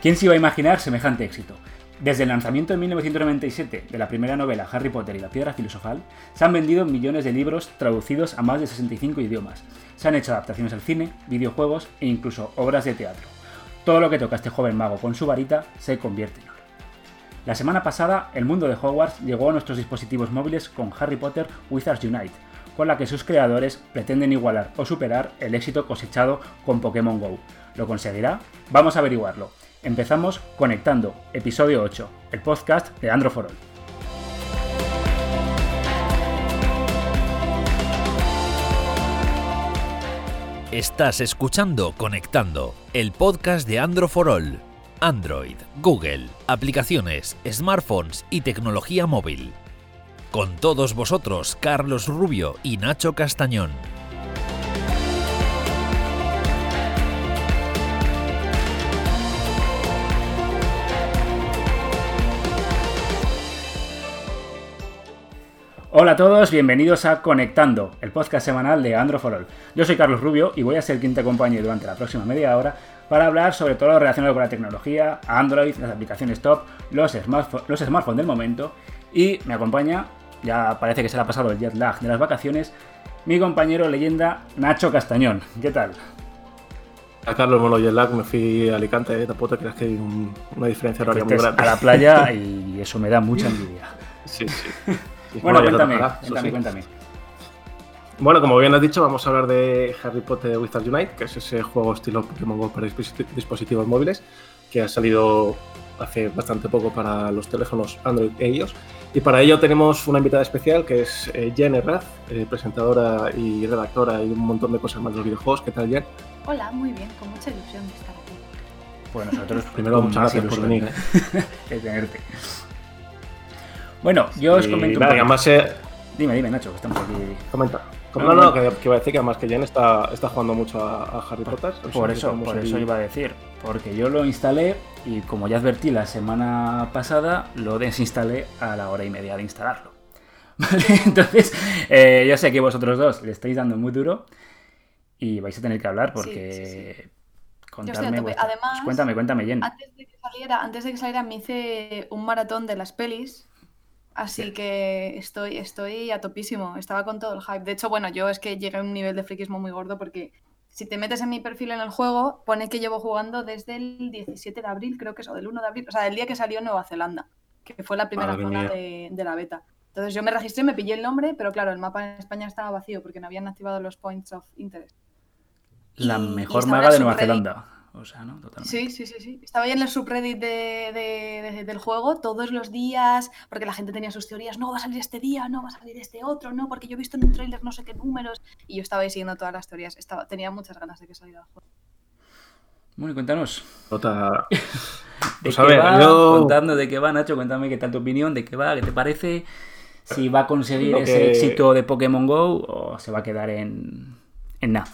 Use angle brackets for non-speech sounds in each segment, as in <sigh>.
¿Quién se iba a imaginar semejante éxito? Desde el lanzamiento en 1997 de la primera novela Harry Potter y la Piedra Filosofal, se han vendido millones de libros traducidos a más de 65 idiomas. Se han hecho adaptaciones al cine, videojuegos e incluso obras de teatro. Todo lo que toca este joven mago con su varita se convierte en oro. La semana pasada, el mundo de Hogwarts llegó a nuestros dispositivos móviles con Harry Potter Wizards Unite, con la que sus creadores pretenden igualar o superar el éxito cosechado con Pokémon Go. ¿Lo conseguirá? Vamos a averiguarlo. Empezamos Conectando, episodio 8, el podcast de Andro For All. Estás escuchando Conectando, el podcast de Andro For All. Android, Google, aplicaciones, smartphones y tecnología móvil. Con todos vosotros, Carlos Rubio y Nacho Castañón. Hola a todos, bienvenidos a Conectando, el podcast semanal de Andro for All. Yo soy Carlos Rubio y voy a ser quien te acompañe durante la próxima media hora para hablar sobre todo lo relacionado con la tecnología, Android, las aplicaciones top, los, los smartphones del momento y me acompaña, ya parece que se le ha pasado el jet lag de las vacaciones, mi compañero leyenda Nacho Castañón. ¿Qué tal? A Carlos, bueno, jet lag, me fui a Alicante, tampoco te creas que hay una diferencia horaria muy grande. A la playa <laughs> y eso me da mucha envidia. Sí, sí. Bueno, cuéntame, cuéntame, cuéntame. Bueno, como bien has dicho, vamos a hablar de Harry Potter Wizards Unite, que es ese juego estilo Pokémon GO para dispositivos móviles, que ha salido hace bastante poco para los teléfonos Android e iOS. Y para ello tenemos una invitada especial que es eh, Jen Herraz, eh, presentadora y redactora y un montón de cosas más de los videojuegos. ¿Qué tal, Jen? Hola, muy bien, con mucha ilusión de estar aquí. Pues nosotros, primero, muchas gracias por venir. ¿eh? de tenerte. Bueno, yo os comento. Nada, además, eh... Dime, dime, Nacho, que estamos aquí. Comenta. No, no, que, que, iba a decir que además que Jen está, está jugando mucho a, Harry Potter. Por, eso, por eso iba a decir. Porque yo lo instalé y como ya advertí la semana pasada, lo desinstalé a la hora y media de instalarlo. <laughs> ¿Vale? Entonces, eh, yo sé que vosotros dos le estáis dando muy duro y vais a tener que hablar porque. Sí, sí, sí. Contarme vuestra... Además, pues cuéntame, cuéntame, Jen. Antes de, que saliera, antes de que saliera, me hice un maratón de las pelis Así que estoy, estoy a topísimo, estaba con todo el hype. De hecho, bueno, yo es que llegué a un nivel de friquismo muy gordo porque si te metes en mi perfil en el juego, pone que llevo jugando desde el 17 de abril, creo que es, o del 1 de abril, o sea, el día que salió Nueva Zelanda, que fue la primera zona de, de, la beta. Entonces yo me registré, me pillé el nombre, pero claro, el mapa en España estaba vacío porque no habían activado los points of interest. La mejor maga de Nueva Zelanda. O sea, ¿no? Totalmente. Sí, sí, sí, sí. Estaba ya en el subreddit de, del juego todos los días, porque la gente tenía sus teorías, no va a salir este día, no va a salir este otro, no, porque yo he visto en un trailer no sé qué números, y yo estaba ahí siguiendo todas las teorías, estaba, tenía muchas ganas de que saliera el juego. Bueno, cuéntanos. Tota... <laughs> ¿De pues qué a ver, va? yo... Contando de qué va, Nacho, cuéntame qué tal tu opinión, de qué va, qué te parece, si va a conseguir que... ese éxito de Pokémon GO o se va a quedar en, en nada.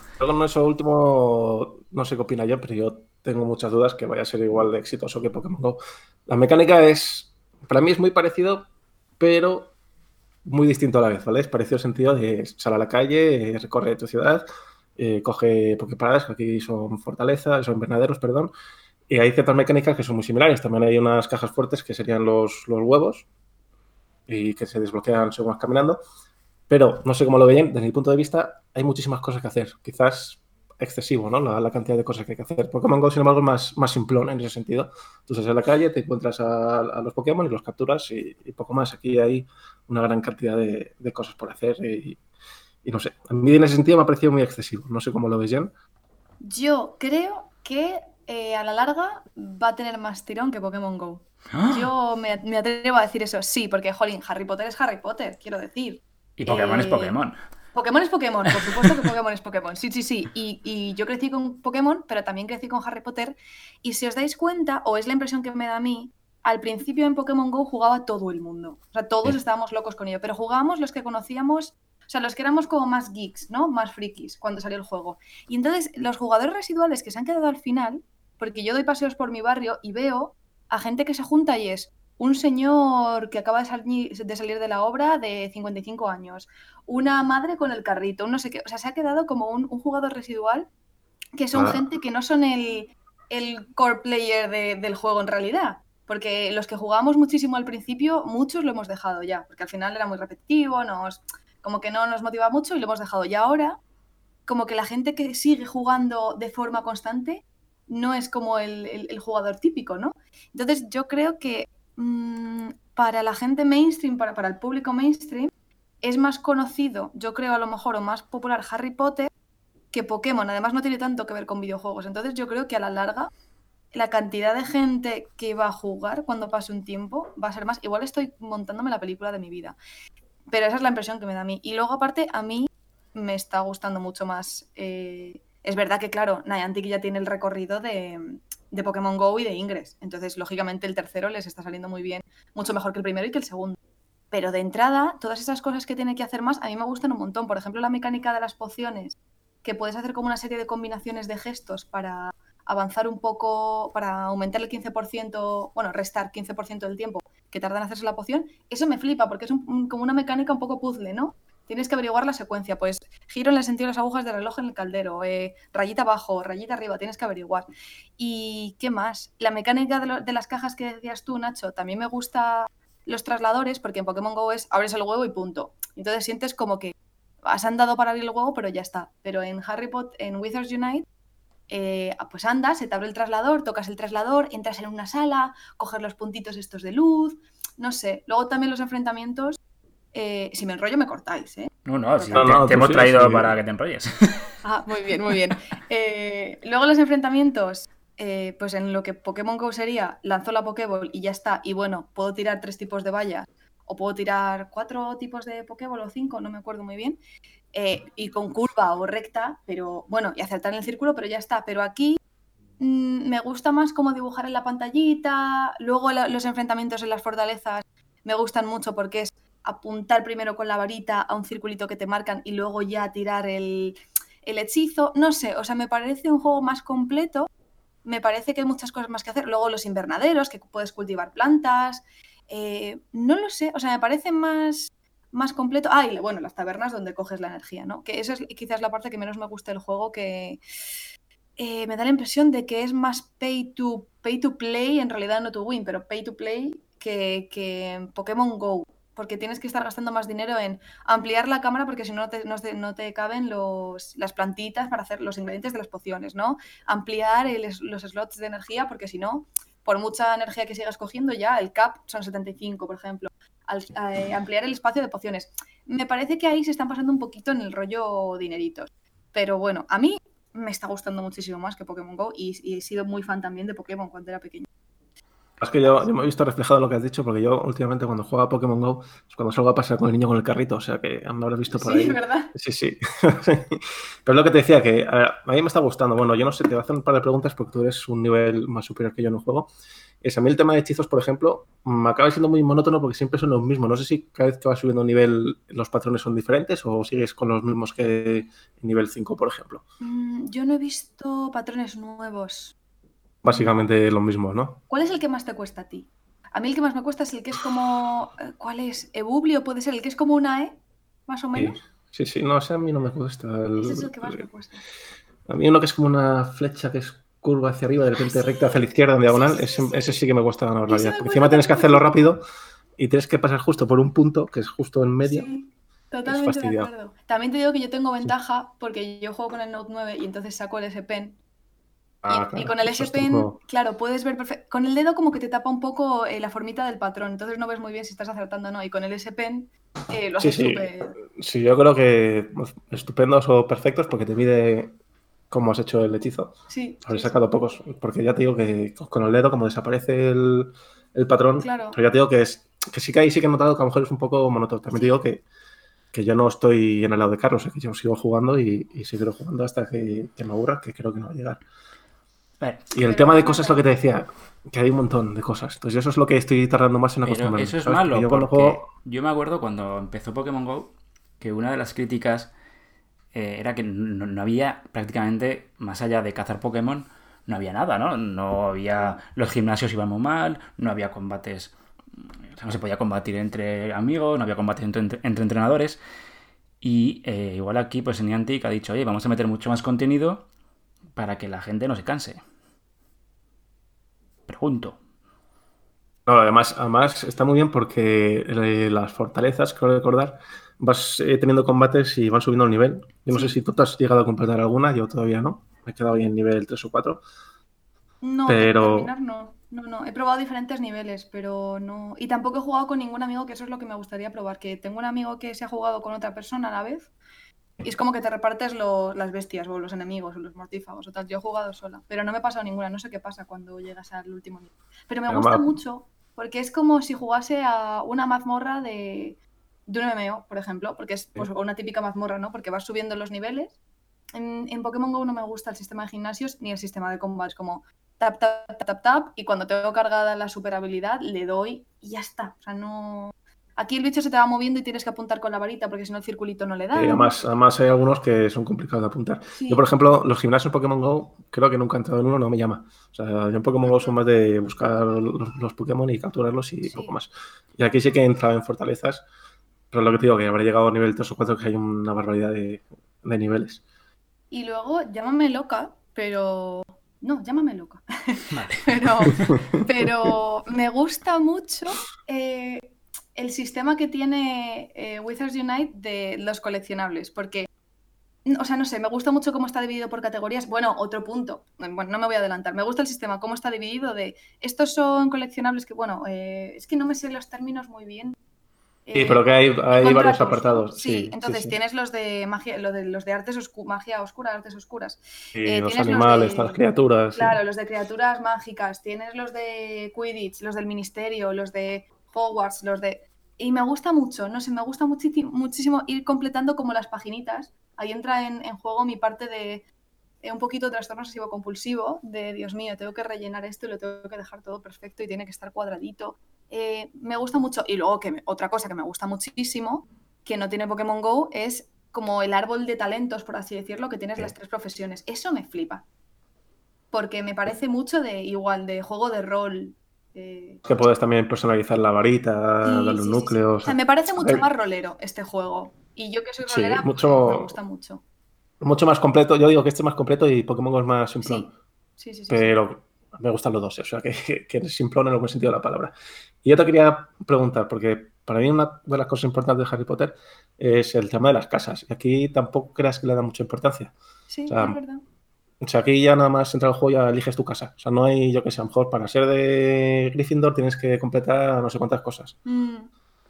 Eso último, no sé qué opina yo, pero yo tengo muchas dudas que vaya a ser igual de exitoso que Pokémon Go. La mecánica es, para mí es muy parecido, pero muy distinto a la vez, ¿vale? Es parecido el sentido de salir a la calle, recorre tu ciudad, eh, coge Poképaradas, que aquí son fortalezas, son invernaderos, perdón, y hay ciertas mecánicas que son muy similares. También hay unas cajas fuertes que serían los, los huevos y que se desbloquean según vas caminando. Pero no sé cómo lo veían, desde mi punto de vista, hay muchísimas cosas que hacer. Quizás excesivo, ¿no? La, cantidad de cosas que hay que hacer. Pokémon Go, sin embargo, es más, más simplón en ese sentido. Tú sales a la calle, te encuentras a, los Pokémon y los capturas y, poco más. Aquí hay una gran cantidad de, cosas por hacer y, no sé. A mí en ese sentido me ha parecido muy excesivo. No sé cómo lo veis, Jen. Yo creo que eh, a la larga va a tener más tirón que Pokémon Go. ¡Ah! Yo me, me, atrevo a decir eso, sí, porque, jolín, Harry Potter es Harry Potter, quiero decir. Y Pokémon es eh, Pokémon. Pokémon es Pokémon, por supuesto que Pokémon es Pokémon. Sí, sí, sí. Y, yo crecí con Pokémon, pero también crecí con Harry Potter. Y si os dais cuenta, o es la impresión que me da a mí, al principio en Pokémon Go jugaba todo el mundo. O sea, todos estábamos locos con ello. Pero jugábamos los que conocíamos, o sea, los que éramos como más geeks, ¿no? Más frikis cuando salió el juego. Y entonces, los jugadores residuales que se han quedado al final, porque yo doy paseos por mi barrio y veo a gente que se junta y es un señor que acaba de, salir de la obra de 55 años, una madre con el carrito, no sé qué, o sea, se ha quedado como un, jugador residual que son ah. gente que no son el, el core player del juego en realidad. Porque los que jugábamos muchísimo al principio, muchos lo hemos dejado ya, porque al final era muy repetitivo, nos, como que no nos motiva mucho y lo hemos dejado. Y ahora, como que la gente que sigue jugando de forma constante no es como el, jugador típico, ¿no? Entonces yo creo que mm, para la gente mainstream, para, para el público mainstream, es más conocido, yo creo a lo mejor, o más popular Harry Potter que Pokémon. Además no tiene tanto que ver con videojuegos. Entonces yo creo que a la larga la cantidad de gente que va a jugar cuando pase un tiempo va a ser más. Igual estoy montándome la película de mi vida. Pero esa es la impresión que me da a mí. Y luego, aparte, a mí me está gustando mucho más. Eh, es verdad que, claro, Niantic ya tiene el recorrido de, de, Pokémon Go y de Ingress. Entonces, lógicamente, el tercero les está saliendo muy bien, mucho mejor que el primero y que el segundo. Pero de entrada, todas esas cosas que tiene que hacer más, a mí me gustan un montón. Por ejemplo, la mecánica de las pociones, que puedes hacer como una serie de combinaciones de gestos para avanzar un poco, para aumentar el 15%, bueno, restar 15% del tiempo que tarda en hacerse la poción, eso me flipa porque es como una mecánica un poco puzzle, ¿no? Tienes que averiguar la secuencia, pues giro en el sentido de las agujas del reloj en el caldero, eh, rayita abajo, rayita arriba, tienes que averiguar. ¿Y qué más? La mecánica de, de las cajas que decías tú, Nacho, también me gusta los trasladores porque en Pokémon Go es abres el huevo y punto. Entonces sientes como que has andado para abrir el huevo, pero ya está. Pero en Harry Potter, en Wizards Unite, eh, pues andas, se te abre el traslador, tocas el traslador, entras en una sala, coges los puntitos estos de luz, no sé. Luego también los enfrentamientos. Eh, si me enrollo, me cortáis, ¿eh? No, no, te, hemos traído para que te enrolles. <laughs> Ah, muy bien, muy bien. Eh, luego los enfrentamientos, pues en lo que Pokémon Go sería, lanzó la Pokéball y ya está. Y bueno, puedo tirar tres tipos de vallas o puedo tirar cuatro tipos de Pokéball o cinco, no me acuerdo muy bien. Eh, y con curva o recta, pero bueno, y acertar en el círculo, pero ya está. Pero aquí mm, me gusta más como dibujar en la pantallita, luego los enfrentamientos en las fortalezas me gustan mucho porque es apuntar primero con la varita a un circulito que te marcan y luego ya tirar el, el hechizo. No sé, o sea, me parece un juego más completo. Me parece que hay muchas cosas más que hacer. Luego los invernaderos, que puedes cultivar plantas. Eh, no lo sé, o sea, me parece más más completo. Ah, y bueno, las tabernas donde coges la energía, ¿no? Que esa es quizás la parte que menos me gusta del juego, que eh, me da la impresión de que es más pay to, pay to play, en realidad no to win, pero pay to play que, que Pokémon Go. Porque tienes que estar gastando más dinero en ampliar la cámara porque si no, te, no, te, caben los, las plantitas para hacer los ingredientes de las pociones, ¿no? Ampliar los slots de energía porque si no, por mucha energía que sigas cogiendo ya, el cap son 75, por ejemplo eh, ampliar el espacio de pociones. Me parece que ahí se están pasando un poquito en el rollo dineritos. Pero bueno, a mí me está gustando muchísimo más que Pokémon Go y, he sido muy fan también de Pokémon cuando era pequeño. Es que yo, me he visto reflejado en lo que has dicho, porque yo últimamente cuando juego a Pokémon Go, es cuando salgo a pasar con el niño con el carrito, o sea que me habrás visto por ahí. Sí, ¿verdad? Sí, sí. <laughs> Pero lo que te decía, que a, mí me está gustando. Bueno, yo no sé, te voy a hacer un par de preguntas porque tú eres un nivel más superior que yo en el juego es a mí el tema de hechizos, por ejemplo, me acaba siendo muy monótono porque siempre son los mismos. No sé si cada vez que vas subiendo nivel los patrones son diferentes o sigues con los mismos que en nivel 5, por ejemplo. Mm, yo no he visto patrones nuevos. Básicamente lo mismo, ¿no? ¿Cuál es el que más te cuesta a ti? A mí el que más me cuesta es el que es como... Eh, ¿Cuál es? ¿Ebublio puede ser? ¿El que es como una E? Más o menos. Sí, sí, no, ese a mí no me cuesta. ese es el que más me cuesta. A mí uno que es como una flecha que es curva hacia arriba, de repente recta hacia la izquierda en diagonal, ese, sí que me cuesta ganar realidad. Porque encima tienes que hacerlo rápido y tienes que pasar justo por un punto, que es justo en medio. Totalmente de acuerdo. También te digo que yo tengo ventaja porque yo juego con el Note 9 y entonces saco el S Pen. Ah, y, con el S Pen, claro, puedes ver perfecto. Con el dedo como que te tapa un poco eh, la formita del patrón, entonces no ves muy bien si estás acertando o no. Y con el S Pen eh, lo haces súper. Sí, yo creo que estupendos o perfectos porque te mide cómo has hecho el hechizo. Sí. Habré sacado pocos, porque ya te digo que con el dedo, como desaparece el, patrón, claro. pero ya te digo que, es, que sí que ahí sí que he notado que a lo mejor es un poco monótono. También te digo que, que yo no estoy en el lado de Carlos, que yo sigo jugando y, y seguiré jugando hasta que, me aburra, que creo que no va a llegar. Y el tema de cosas, lo que te decía, que hay un montón de cosas. Entonces, eso es lo que estoy tardando más en acostumbrarme. Eso es malo, yo, yo me acuerdo cuando empezó Pokémon Go que una de las críticas eh, era que no, había prácticamente, más allá de cazar Pokémon, no había nada, ¿no? No había. Los gimnasios iban muy mal, no había combates. O sea, no se podía combatir entre amigos, no había combates entre, entrenadores. Y eh, igual aquí, pues Niantic ha dicho, oye, vamos a meter mucho más contenido para que la gente no se canse. Pregunto. No, además, además está muy bien porque eh, las fortalezas, creo recordar, vas eh, teniendo combates y van subiendo el nivel. Yo no sé si tú te has llegado a completar alguna, yo todavía no. Me he quedado ahí en nivel 3 o 4. No, Pero- terminar no. No, no. He probado diferentes niveles, pero no. Y tampoco he jugado con ningún amigo, que eso es lo que me gustaría probar. Que tengo un amigo que se ha jugado con otra persona a la vez. Y es como que te repartes lo- las bestias, o los enemigos, o los mortífagos, o tal. Yo he jugado sola, pero no me he pasado ninguna. No sé qué pasa cuando llegas al último nivel. Pero me Pero gusta mucho, porque es como si jugase a una mazmorra de, de un MMO, por ejemplo. Porque es pues, una típica mazmorra, ¿no? Porque vas subiendo los niveles. En, en Pokémon Go no me gusta el sistema de gimnasios ni el sistema de combates, como tap, tap, tap, tap, tap, y cuando tengo cargada la super habilidad, le doy y ya está. O sea, no. Aquí el bicho se te va moviendo y tienes que apuntar con la varita porque si no el circulito no le da. Y además, además hay algunos que son complicados de apuntar. Sí. Yo, por ejemplo, los gimnasios Pokémon Go, creo que nunca he entrado en uno, no me llama. O sea, yo en Pokémon Go son más de buscar los, los Pokémon y capturarlos y Sí. poco más. Y aquí sí que he entrado en fortalezas, pero lo que te digo, que habré llegado a nivel 3 o 4, que hay una barbaridad de, de niveles. Y luego, llámame loca, pero. No, llámame loca. Vale. <laughs> Pero, <laughs> pero me gusta mucho eh, el sistema que tiene eh, Wizards Unite de los coleccionables, porque, o sea, no sé, me gusta mucho cómo está dividido por categorías. Bueno, otro punto, bueno, no me voy a adelantar, me gusta el sistema, cómo está dividido de, estos son coleccionables que, bueno, eh, es que no me sé los términos muy bien. Sí, Eh, pero que hay, hay varios apartados. Sí, entonces sí. tienes los de magia, lo de, los de artes oscu- magia oscura, artes oscuras. Eh, los los animales, de- las criaturas. Claro, los de criaturas mágicas, tienes los de Quidditch, los del Ministerio, los de Hogwarts, los de... Y me gusta mucho, no sé, me gusta muchísimo, muchísimo ir completando como las paginitas. Ahí entra en, en juego mi parte de eh, un poquito trastorno obsesivo compulsivo, de Dios mío, tengo que rellenar esto y lo tengo que dejar todo perfecto y tiene que estar cuadradito. Eh, me gusta mucho. Y luego, que me- otra cosa que me gusta muchísimo, que no tiene Pokémon Go, es como el árbol de talentos, por así decirlo, que tienes Sí. las tres profesiones. Eso me flipa. Porque me parece mucho de igual, de juego de rol. Eh, Que puedes también personalizar la varita, sí, darle sí, un sí. O sea, me parece mucho ver. más rolero este juego. Y yo que soy rolera, pues, mucho- me gusta mucho. Mucho más completo. Yo digo que este es más completo y Pokémon Go es más simplón. Sí, sí, sí. pero me gustan los dos, o sea, que, que, que es simplón en el buen sentido de la palabra. Y yo te quería preguntar, porque para mí una de las cosas importantes de Harry Potter es el tema de las casas. Y aquí tampoco creas que le da mucha importancia. Sí, o sea, es verdad. O sea, aquí ya nada más entra el juego ya eliges tu casa. O sea, no hay, yo que sé, a lo mejor para ser de Gryffindor tienes que completar no sé cuántas cosas. Mm.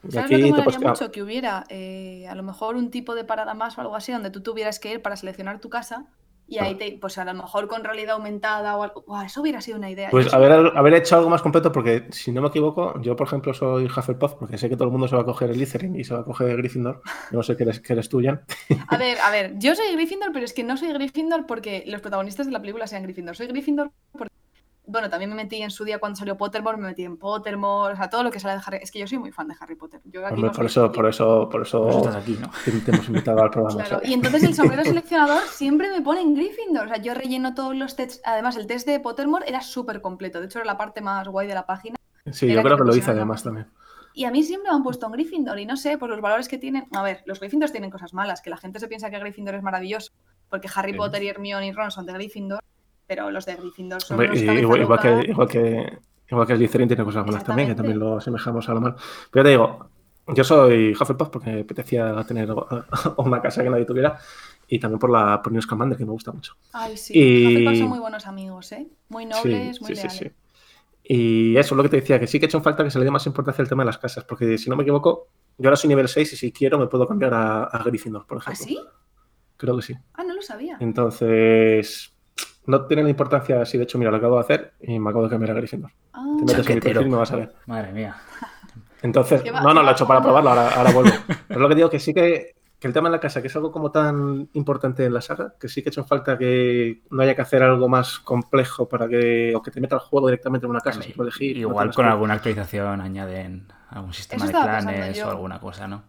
Y ¿Sabes aquí lo que te puedes quedar- mucho? Que hubiera eh, a lo mejor un tipo de parada más o algo así donde tú tuvieras que ir para seleccionar tu casa y ahí te, pues a lo mejor con realidad aumentada o algo. Eso hubiera sido una idea. Pues haber, haber hecho algo más completo, porque si no me equivoco, yo por ejemplo soy Hufflepuff, porque sé que todo el mundo se va a coger el Slytherin y se va a coger Gryffindor. Yo no sé qué eres, qué eres tú, Jan. <laughs> A ver, a ver, yo soy Gryffindor, pero es que no soy Gryffindor porque los protagonistas de la película sean Gryffindor. Soy Gryffindor porque, bueno, también me metí en su día cuando salió Pottermore, me metí en Pottermore, o sea, todo lo que sale de Harry. Es que yo soy muy fan de Harry Potter. Yo aquí Hombre, no por eso, por eso, por eso Por eso estás aquí, ¿no? te, <laughs> te hemos invitado al programa. Claro, y entonces el sombrero <laughs> seleccionador siempre me pone en Gryffindor. O sea, yo relleno todos los tests. Además, el test de Pottermore era súper completo. De hecho, era la parte más guay de la página. Sí, era yo creo que lo hice además también. Y a mí siempre me han puesto en Gryffindor. Y no sé, por los valores que tienen. A ver, los Gryffindors tienen cosas malas. Que la gente se piensa que Gryffindor es maravilloso. Porque Harry Sí. Potter y Hermione y Ron son de Gryffindor. Pero los de Gryffindor son Hombre, y igual, que, igual que igual que Slytherin tiene cosas buenas también, que también lo asemejamos a lo malo. Pero ya te digo, yo soy Hufflepuff porque me apetecía tener <laughs> una casa que nadie tuviera y también por la por Newt Scamander, que me gusta mucho. Ay, sí. Y- Hufflepuff son muy buenos amigos, ¿eh? Muy nobles, sí, muy sí, sí, leales. sí. Y eso es lo que te decía, que sí que he hecho falta que se le dé más importancia al tema de las casas, porque si no me equivoco, yo ahora soy nivel 6 y si quiero me puedo cambiar a, a Gryffindor, por ¿Ah, ejemplo. sí? Creo que sí. Ah, no lo sabía. Entonces, no tiene la importancia así. De hecho, mira, lo acabo de hacer y me acabo de cambiar a Gryffindor. Ah, Te metes en mi perfil y me vas a ver. Madre mía. Entonces, ¿Qué va- no, no, lo he hecho para probarlo, ahora, ahora vuelvo. <laughs> Pero es lo que digo, que sí que, que el tema de la casa, que es algo como tan importante en la saga, que sí que he hecho en falta que no haya que hacer algo más complejo para que, o que te meta el juego directamente en una casa, sin elegir. Igual con que- alguna actualización añaden algún sistema Eso de clanes o alguna cosa, ¿no?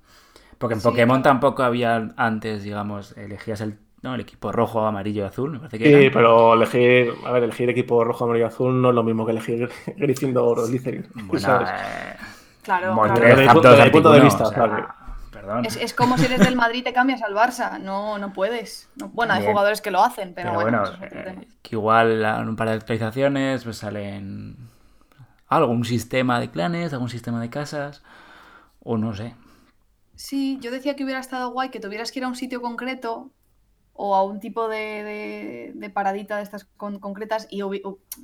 Porque en Sí, Pokémon tampoco había antes, digamos, elegías el, ¿no? el equipo rojo, amarillo y azul, me parece que Sí, eran. pero elegir, a ver, elegir equipo rojo, amarillo, azul no es lo mismo que elegir <laughs> Gryffindor o Slytherin. Bueno, <laughs> ¿sabes? eh, Claro, Desde mi claro. punto- desde de vista, o sea, claro. Perdón. Es, es como si eres del Madrid y te cambias al Barça. No, no puedes. No- bueno, hay jugadores que lo hacen, pero, Pero bueno, eh, que igual en un par de actualizaciones pues salen algún sistema de clanes, algún sistema de casas, o no sé. Sí, yo decía que hubiera estado guay que tuvieras que ir a un sitio concreto o a un tipo de, de, paradita de estas concretas y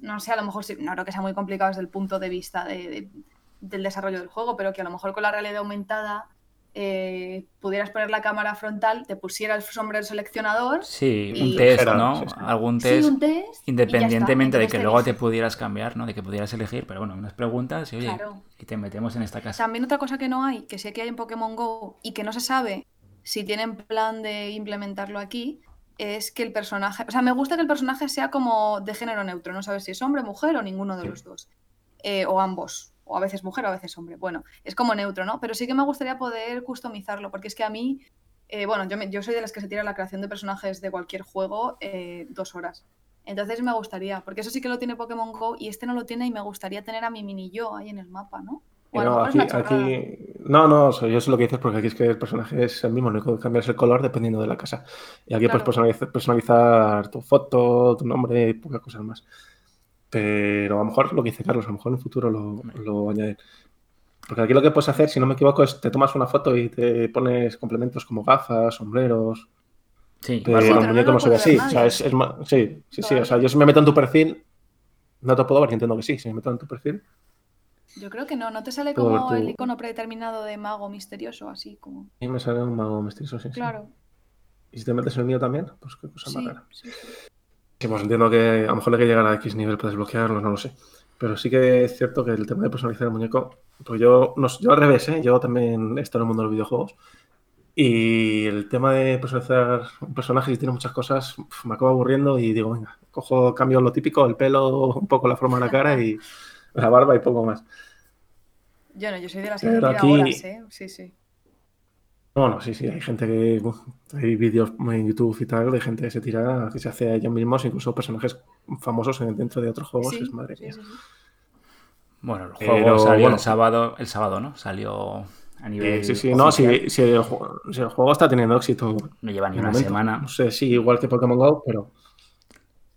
no sé, a lo mejor no creo que sea muy complicado desde el punto de vista de, del desarrollo del juego, pero que a lo mejor con la realidad aumentada eh, pudieras poner la cámara frontal, te pusiera el sombrero seleccionador. Sí, un test, ¿no? Algún test. independientemente de que luego te pudieras cambiar, ¿no? De que pudieras elegir, pero bueno, unas preguntas y oye, y te metemos en esta casa. También otra cosa que no hay, que sé que hay en Pokémon Go y que no se sabe si tienen plan de implementarlo aquí, es que el personaje. O sea, me gusta que el personaje sea como de género neutro, no sabes si es hombre, mujer o ninguno de los dos. Eh, o ambos o a veces mujer o a veces hombre. Bueno, es como neutro, ¿no? Pero sí que me gustaría poder customizarlo, porque es que a mí, eh, bueno, yo, yo, soy de las que se tira la creación de personajes de cualquier juego eh, dos horas. Entonces me gustaría, porque eso sí que lo tiene Pokémon Go y este no lo tiene y me gustaría tener a mi mini yo ahí en el mapa, ¿no? No, aquí, no, no, yo sé lo que dices porque aquí es que el personaje es el mismo, no que cambias el color dependiendo de la casa. Y aquí puedes personalizar, personalizar, tu foto, tu nombre y pocas cosas más. Pero a lo mejor lo que dice Carlos, a lo mejor en el futuro lo, lo añaden. Porque aquí lo que puedes hacer, si no me equivoco, es te tomas una foto y te pones complementos como gafas, sombreros. Sí, pero el muñeco no, se ve así. O sea, es, es sí, sí, sí. O sea, yo si me meto en tu perfil, no te puedo ver, entiendo que sí. Si me meto en tu perfil. Yo creo que no, no te sale como el icono predeterminado de mago misterioso, así como. Sí, me sale un mago misterioso, sí. Claro. ¿Y si te metes en el mío también? Pues qué cosa más rara. Sí, sí. Pues entiendo que a lo mejor hay que llegar a X nivel para desbloquearlo, no lo sé. Pero sí que es cierto que el tema de personalizar el muñeco, pues yo, no, yo al revés, ¿eh? yo también estoy en el mundo de los videojuegos. Y el tema de personalizar un personaje, si tiene muchas cosas, me acabo aburriendo y digo, venga, cojo, cambio lo típico, el pelo, un poco la forma de la cara y la barba y poco más. Yo no, yo soy de las que aquí... horas, ¿eh? Sí, sí. Bueno, sí, sí, hay gente que. hay vídeos en YouTube y tal de gente que se tira, que se hace a ellos mismos, incluso personajes famosos dentro de otros juegos. es madre mía. bueno, el juego salió el sábado, el sábado, ¿no? Salió a nivel. sí, sí, no, si, el juego, está teniendo éxito. No lleva ni una semana. No sé, sí, igual que Pokémon Go, pero.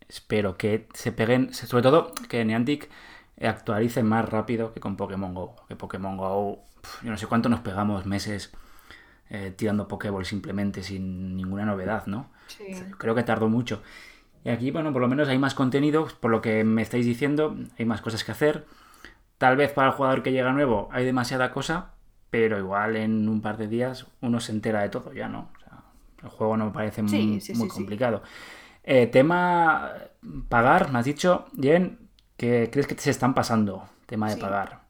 Espero que se peguen, sobre todo que Niantic actualice más rápido que con Pokémon Go. Que Pokémon Go, yo no sé cuánto nos pegamos meses eh, tirando Pokéball simplemente sin ninguna novedad, ¿no? Sí. Creo que tardó mucho. Y aquí, bueno, por lo menos hay más contenido, por lo que me estáis diciendo, hay más cosas que hacer. Tal vez para el jugador que llega nuevo hay demasiada cosa, pero igual en un par de días uno se entera de todo ya, ¿no? O sea, el juego no me parece muy, complicado. Eh, tema pagar, me has dicho, Jen, que crees que se están pasando, tema de pagar.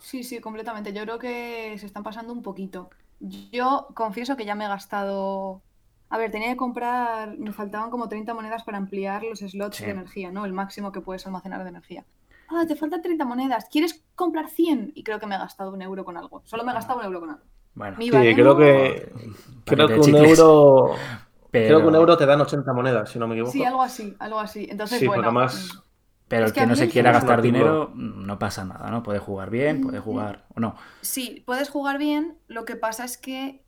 Sí, sí, completamente. Yo creo que se están pasando un poquito. Yo confieso que ya me he gastado. A ver, tenía que comprar. Me faltaban como 30 monedas para ampliar los slots de energía, ¿no? El máximo que puedes almacenar de energía. Ah, te faltan 30 monedas. ¿Quieres comprar 100? Y creo que me he gastado un euro con algo. Solo me he gastado un euro con algo. Bueno, sí, creo que. Creo que un euro. Creo que un euro te dan 80 monedas, si no me equivoco. Sí, algo así, algo así. Entonces, bueno. Más... Pero el que, no se quiera gastar dinero, no pasa nada, ¿no? Puede jugar bien, puede jugar o no. Sí, puedes jugar bien. Lo que pasa es que,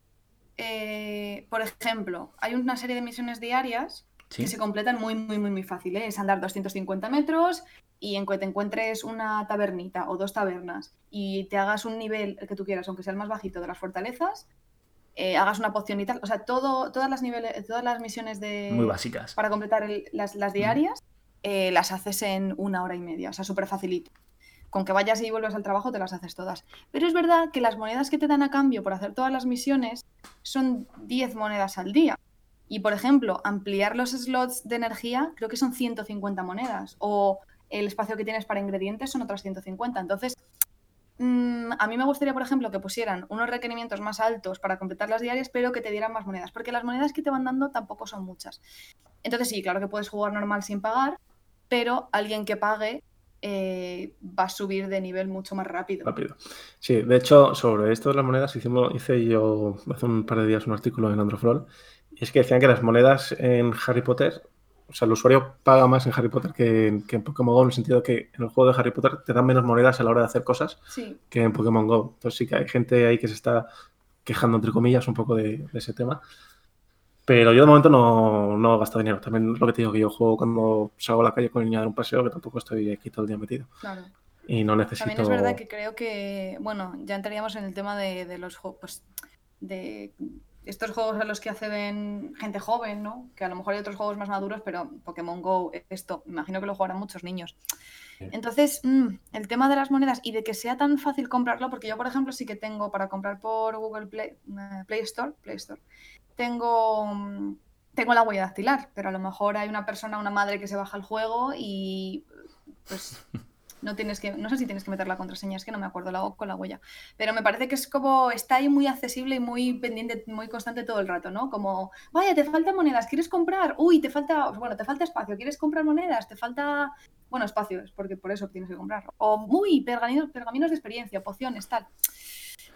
eh, por ejemplo, hay una serie de misiones diarias que se completan muy, muy, muy, muy fácil. ¿eh? Es andar 250 metros y en que te encuentres una tabernita o dos tabernas y te hagas un nivel, el que tú quieras, aunque sea el más bajito de las fortalezas, eh, hagas una poción y tal. O sea, todo, todas las niveles, todas las misiones de. Muy básicas. Para completar las, las, diarias. Eh, las haces en una hora y media, o sea, súper facilito. Con que vayas y vuelvas al trabajo te las haces todas. Pero es verdad que las monedas que te dan a cambio por hacer todas las misiones son 10 monedas al día. Y por ejemplo, ampliar los slots de energía creo que son 150 monedas. O el espacio que tienes para ingredientes son otras 150. Entonces, mm, a mí me gustaría, por ejemplo, que pusieran unos requerimientos más altos para completar las diarias, pero que te dieran más monedas. Porque las monedas que te van dando tampoco son muchas. Entonces sí, claro que puedes jugar normal sin pagar, pero alguien que pague eh, va a subir de nivel mucho más rápido. Rápido. Sí, de hecho, sobre esto de las monedas hicimos, hice yo hace un par de días un artículo en Androflor y es que decían que las monedas en Harry Potter, o sea, el usuario paga más en Harry Potter que en, Pokémon Go, en el sentido que en el juego de Harry Potter te dan menos monedas a la hora de hacer cosas que en Pokémon Go. Entonces sí que hay gente ahí que se está quejando, entre comillas, un poco de ese tema. Pero yo de momento no, no gasto dinero. También lo que te digo, que yo juego cuando salgo a la calle con el niño a dar un paseo, que tampoco estoy aquí todo el día metido. Claro. y no necesito... También es verdad que creo que, bueno, ya entraríamos en el tema de, de los juegos, pues, de estos juegos a los que acceden gente joven, ¿no? Que a lo mejor hay otros juegos más maduros, pero Pokémon Go, esto, imagino que lo jugarán muchos niños. Entonces, mm, el tema de las monedas y de que sea tan fácil comprarlo, porque yo, por ejemplo, sí que tengo para comprar por Google Play, eh, Play Store, Play Store, tengo, mm, tengo la huella dactilar, pero a lo mejor hay una persona, una madre que se baja el juego y pues <laughs> no tienes que, no sé si tienes que meter la contraseña, es que no me acuerdo, la con la huella. Pero me parece que es como, está ahí muy accesible y muy pendiente, muy constante todo el rato, ¿no? Como, vaya, te faltan monedas, ¿quieres comprar? Uy, te falta, bueno, te falta espacio, ¿quieres comprar monedas? Te falta, bueno, espacio, es porque por eso tienes que comprarlo. O, muy, pergaminos, pergaminos de experiencia, pociones, tal.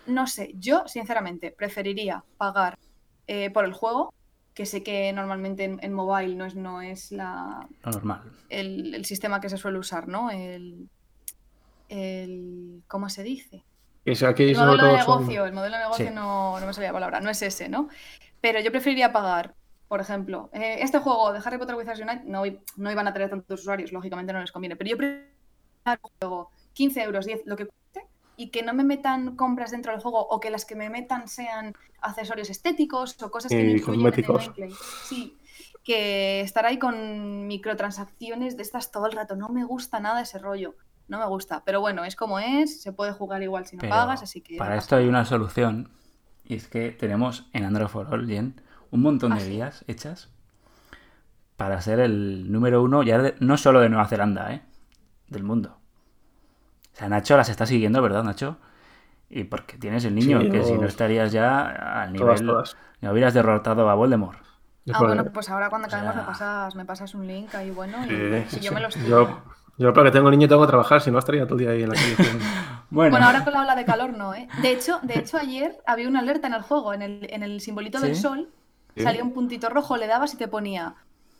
No sé, yo, sinceramente, preferiría pagar eh, por el juego que sé que normalmente en, mobile no es, no es la, normal. El, el, sistema que se suele usar, ¿no? El, el ¿cómo se dice? el modelo de negocio, el modelo de negocio no, no, me salía la palabra, no es ese, ¿no? Pero yo preferiría pagar, por ejemplo, eh, este juego de Harry Potter Wizards Unite no, no iban a tener tantos usuarios, lógicamente no les conviene, pero yo preferiría pagar un juego 15 euros, 10, lo que cueste, y que no me metan compras dentro del juego o que las que me metan sean accesorios estéticos o cosas que y cosméticos. Sí, que estar ahí con microtransacciones de estas todo el rato. No me gusta nada ese rollo no me gusta. Pero bueno, es como es, se puede jugar igual si no pagas, así que... Para esto hay una solución, y es que tenemos en Android for All, bien, un montón de guías ah, hechas para ser el número uno, ya no solo de Nueva Zelanda, ¿eh? del mundo. O sea, Nacho las está siguiendo, ¿verdad, Nacho? Y porque tienes el niño, que si no estarías ya al nivel... Todas, No hubieras derrotado a Voldemort. Ah, bueno, pues ahora cuando acabemos me, pasas, me pasas un link ahí bueno y, yo me los yo, yo, para que tengo niño, tengo que trabajar, si no estaría todo el día ahí en la calle. <laughs> bueno. ahora con la ola de calor no, ¿eh? De hecho, de hecho ayer había una alerta en el juego, en el, en el simbolito del sol, salía un puntito rojo, le dabas y te ponía.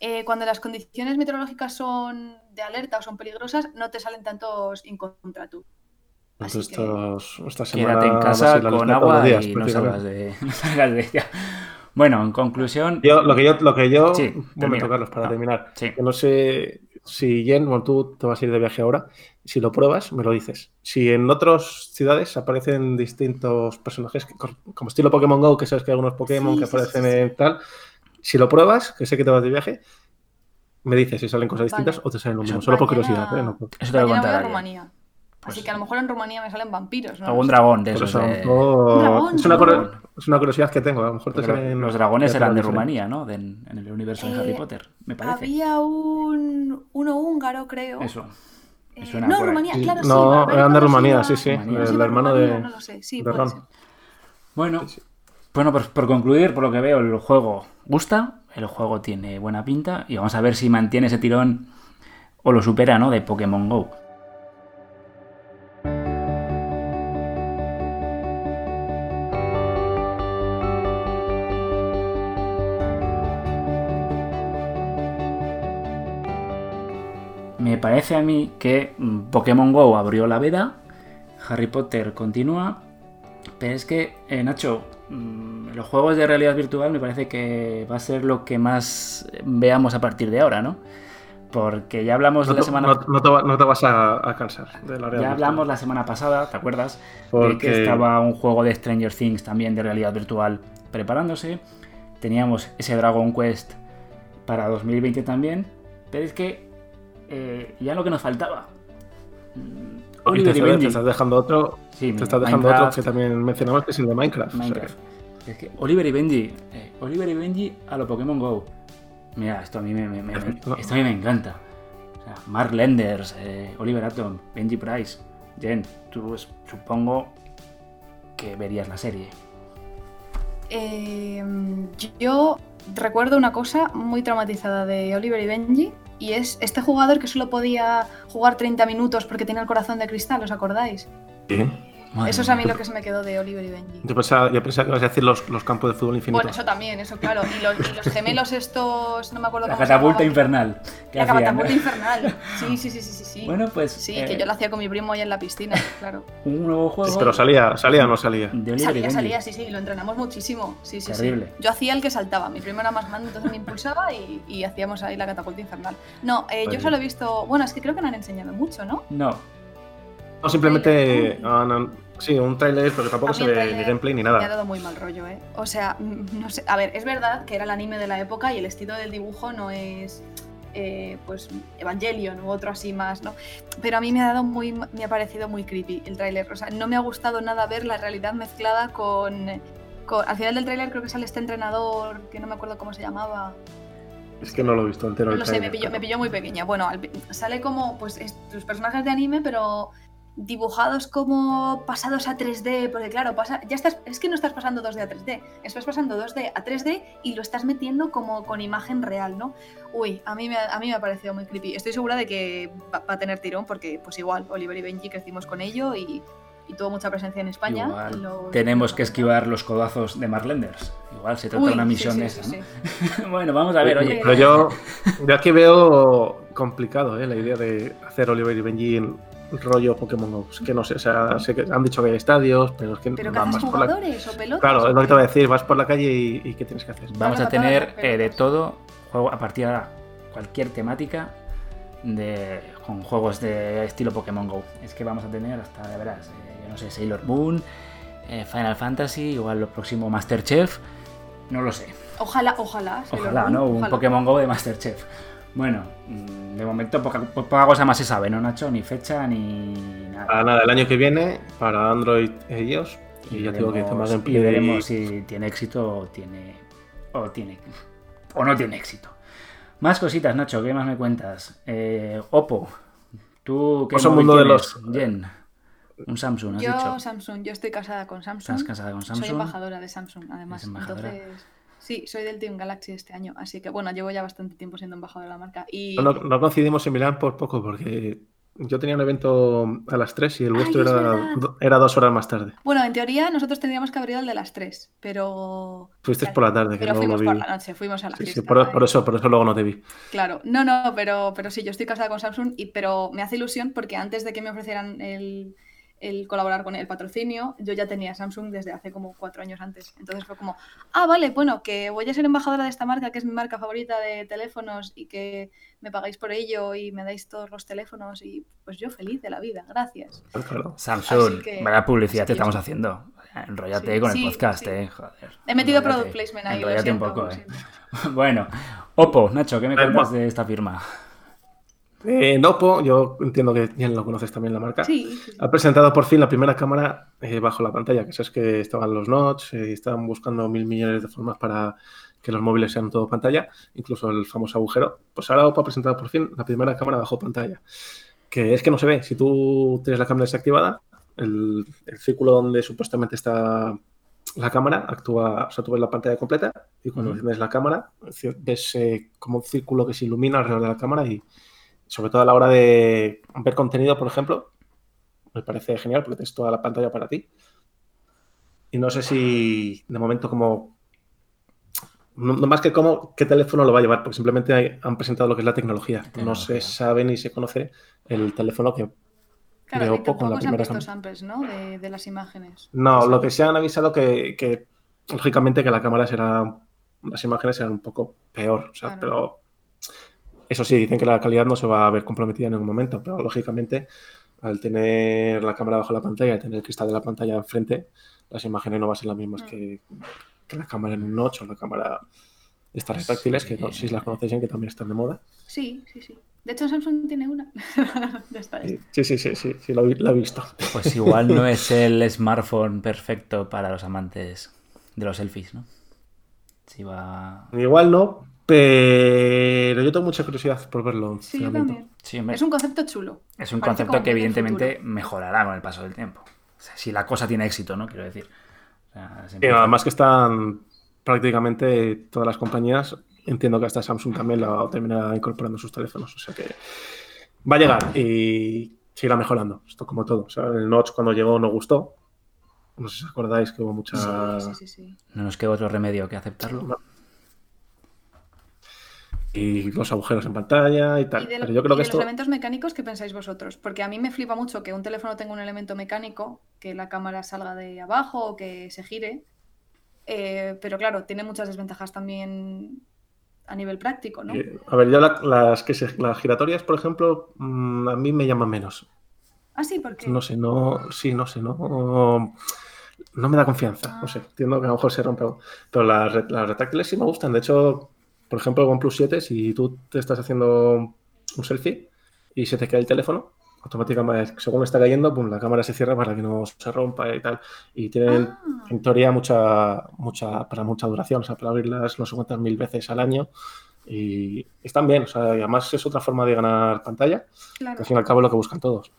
Eh, cuando las condiciones meteorológicas son de alerta o son peligrosas, no te salen tantos in contra tú. Pues estos, esta semana Quédate en casa con agua y no salgas, de, <laughs> no salgas de ella. Bueno, en conclusión. Yo, lo que yo, lo que yo sí, Carlos, para ah, terminar. Sí. no sé si Jen, bueno, tú te vas a ir de viaje ahora, si lo pruebas, me lo dices. Si en otras ciudades aparecen distintos personajes, como estilo Pokémon Go, que sabes que hay algunos Pokémon que aparecen en tal, si lo pruebas, que sé que te vas de viaje, me dices si salen cosas distintas o te salen lo mismo. Solo por curiosidad. ¿eh? Eso te voy a Rumanía. Así pues que a lo mejor en Rumanía me salen vampiros, ¿no? Algún dragón de esos. ¿Un Es, una es, una curiosidad que tengo. A lo mejor te salen... Los dragones eran de Rumanía, ¿no? en el universo de Harry eh, Potter, me parece. Había un uno húngaro, creo. Eso. Eh, no, Rumanía, claro, sí. No, eran de Rumanía, sí, sí. El hermano de, no lo sé. Sí, de Ron. Bueno, bueno por, por concluir, por lo que veo, el juego gusta, el juego tiene buena pinta y vamos a ver si mantiene ese tirón o lo supera, ¿no? De Pokémon Go. Me parece a mí que mm, Pokémon Go abrió la veda, Harry Potter continúa, pero es que, eh, Nacho, los juegos de realidad virtual me parece que va a ser lo que más veamos a partir de ahora, ¿no? Porque ya hablamos la semana no, no, te, vas a, cansar de la realidad. Ya hablamos la semana pasada, ¿te acuerdas? De que estaba un juego de Stranger Things también de realidad virtual preparándose. Teníamos ese Dragon Quest para 2020 también. Pero es que eh, ya lo que nos faltaba. Oliver y, Benji. Te estás dejando otro. te estás dejando otro que también mencionamos que es el de Minecraft. Es que Oliver y Benji. Eh, Oliver y Benji a lo Pokémon Go. Mira, esto a mí me, esto a mí me encanta. O sea, Mark Lenders, eh, Oliver Atom, Benji Price. Jen, tú supongo que verías la serie. Em, yo recuerdo una cosa muy traumatizada de Oliver y Benji y es este jugador que solo podía jugar 30 minutos porque tenía el corazón de cristal, ¿os acordáis? Sí. Eso es a mí lo que se me quedó de Oliver y Benji. Yo pensaba, yo pensaba que ibas a decir los, los, campos de fútbol infinito. Bueno, eso también, eso claro. Y los, los gemelos estos, no me acuerdo La catapulta infernal. La catapulta infernal. Sí, sí, sí, sí, sí. Bueno, pues... Sí, que eh, yo lo hacía con mi primo allá en la piscina, claro. Un nuevo juego... Pero salía, salía o no salía. salía, salía, sí, sí. Lo entrenamos muchísimo. Sí, sí, Terrible. Yo hacía el que saltaba. Mi primo era más grande, entonces me impulsaba y, y hacíamos ahí la catapulta infernal. No, eh, yo solo he visto... Bueno, es que creo que no han enseñado mucho, ¿no? No. simplemente. ah, no, sí, un trailer, pero tampoco se ve tráiler ni gameplay ni Me ha nada. dado muy mal rollo, ¿eh? O sea, mm, no sé. A ver, es verdad que era el anime de la época y el estilo del dibujo no es. eh, pues Evangelion u otro así más, ¿no? Pero a mí me ha dado muy, me ha parecido muy creepy el tráiler. O sea, no me ha gustado nada ver la realidad mezclada con, con- al final del tráiler creo que sale este entrenador que no me acuerdo cómo se llamaba. Es que no lo he visto entero. No lo sé, me tráiler, pilló, me pilló muy pequeña. Bueno, al- sale como pues es- tus personajes de anime, pero dibujados como pasados a 3D, porque claro, pasa, ya estás, es que no estás pasando 2D a 3D, estás pasando 2D a 3D y lo estás metiendo como con imagen real, ¿no? Uy, a mí me, ha- a mí me ha parecido muy creepy. Estoy segura de que va, va a tener tirón porque pues igual Oliver y Benji crecimos con ello y, y tuvo mucha presencia en España. Igual y lo- tenemos que esquivar los codazos de Marlenders. Igual se trata Uy, de una sí, misión sí, esa, sí, ¿no? sí. <laughs> bueno, vamos a ver, oye. Pero yo, yo aquí veo complicado ¿eh? la idea de hacer Oliver y Benji en rollo Pokémon Go. Es que no sé, o sea, sé que han dicho que hay estadios, pero es que ¿Pero qué vas haces por la- jugadores o pelotas? Claro, es lo que te voy a decir, vas por la calle y, y ¿qué tienes que hacer? Vamos a tener eh, de todo, juego a partir de ahora, cualquier temática de, con juegos de estilo Pokémon Go. Es que vamos a tener hasta, de verás, eh, yo no sé, Sailor Moon, eh, Final Fantasy, igual lo próximo Masterchef, no lo sé. Ojalá, ojalá. Sailor Ojalá, Moon, ¿no? Un ojalá. Pokémon Go de Masterchef. Bueno, mm, de momento poca, po- poca cosa más se sabe, ¿no, Nacho? Ni fecha, ni nada. Para nada, el año que viene, para Android e iOS, y ya tengo que hacer más y gameplay. veremos si tiene éxito o tiene o tiene o no tiene éxito. Más cositas, Nacho, ¿qué más me cuentas? Eh, Oppo, tú qué Pues móvil mundo de tienes? los- Jen, un Samsung, has Yo, dicho. Samsung, yo estoy casada con Samsung. Estás casada con Soy Samsung. embajadora de Samsung, además. Entonces, sí, soy del Team Galaxy este año, así que bueno, llevo ya bastante tiempo siendo embajadora de la marca. Y No, no coincidimos en Milán por poco, porque yo tenía un evento a las 3 y el vuestro es era, era dos horas más tarde. bueno, en teoría nosotros tendríamos que haber ido al de las 3, pero. Fuisteis por la tarde, que Pero luego fuimos lo por vi. la noche, fuimos a la Sí, sí, por, ¿eh? por eso, por eso luego no te vi. Claro, no, no, pero, pero sí, yo estoy casada con Samsung, y, pero me hace ilusión porque antes de que me ofrecieran el, el colaborar con el patrocinio, yo ya tenía Samsung desde hace como cuatro años antes. Entonces fue como, ah, vale, bueno, que voy a ser embajadora de esta marca, que es mi marca favorita de teléfonos y que me pagáis por ello y me dais todos los teléfonos y pues yo feliz de la vida, gracias. Claro. Samsung, que- vaya publicidad que estamos haciendo. Enrollate Sí, con el sí, podcast, sí. eh, joder. He metido product placement ahí, lo Enróllate un poco, eh. <laughs> Bueno, Oppo, Nacho, ¿qué me cuentas de esta firma? Eh, en Oppo, yo entiendo que bien lo conoces también la marca. Sí. Ha presentado por fin la primera cámara eh, bajo la pantalla, que sabes que estaban los notch, eh, estaban buscando mil millones de formas para que los móviles sean todo pantalla, incluso el famoso agujero. Pues ahora Oppo ha presentado por fin la primera cámara bajo pantalla, que es que no se ve. Si tú tienes la cámara desactivada, el, el círculo donde supuestamente está la cámara actúa, o sea, tú ves la pantalla completa y cuando enciendes la cámara ves eh, como un círculo que se ilumina alrededor de la cámara y sobre todo a la hora de ver contenido, por ejemplo, me parece genial porque tienes toda la pantalla para ti. Y no sé si de momento como... No, no más que cómo, qué teléfono lo va a llevar, porque simplemente hay- han presentado lo que es la tecnología. No se sabe ni se conoce el teléfono que... Claro, de y Oppo con la tampoco se han primera samples, ¿no? De, de las imágenes. No, lo que se han avisado que, que lógicamente que la cámara será... Las imágenes serán un poco peor, o sea, Claro. pero... Eso sí, dicen que la calidad no se va a ver comprometida en ningún momento, pero lógicamente al tener la cámara bajo la pantalla y tener el cristal de la pantalla enfrente, las imágenes no van a ser las mismas Mm. que, que la cámara en un notch o la cámara de estas retráctiles, que no, si las conocéis que también están de moda. Sí, sí, sí. De hecho, Samsung tiene una. <laughs> ya está. ya Sí, está. sí, sí, sí, sí, sí, lo he visto. Pues igual no es <laughs> el smartphone perfecto para los amantes de los selfies, ¿no? Si va... Igual no, pero yo tengo mucha curiosidad por verlo. Sí, yo también. Sí, Es un concepto chulo. es un parece concepto que evidentemente mejorará con el paso del tiempo. O sea, si la cosa tiene éxito, ¿no? Quiero decir. O sea, Sí, además que están prácticamente todas las compañías, entiendo que hasta Samsung también la terminará incorporando en sus teléfonos, o sea que va a llegar y seguirá mejorando, esto como todo. O sea, el Notch cuando llegó no gustó, no sé si os acordáis que hubo mucha... Sí, sí, sí, sí. No nos queda otro remedio que aceptarlo. Y los agujeros en pantalla y tal. Y de, Pero yo creo y que de esto... los elementos mecánicos, ¿qué pensáis vosotros? Porque a mí me flipa mucho que un teléfono tenga un elemento mecánico, que la cámara salga de abajo o que se gire. Eh, pero claro, tiene muchas desventajas también a nivel práctico, ¿no? eh, A ver, yo la- las, que se- las giratorias, por ejemplo, mm, a mí me llaman menos. Ah, sí, ¿por qué? No sé, no, sí, no sé, no, no me da confianza. No sé, entiendo que a lo mejor se rompe. Pero las, las retráctiles sí me gustan. De hecho, por ejemplo, el OnePlus 7, si tú te estás haciendo un selfie y se te cae el teléfono, automáticamente, según está cayendo, pum, la cámara se cierra para que no se rompa y tal. Y tienen, Ah, en teoría, mucha, mucha, para mucha duración, o sea, para abrirlas no sé cuántas mil veces al año. Y están bien, o sea, y además es otra forma de ganar pantalla, claro. que al fin y al cabo es lo que buscan todos.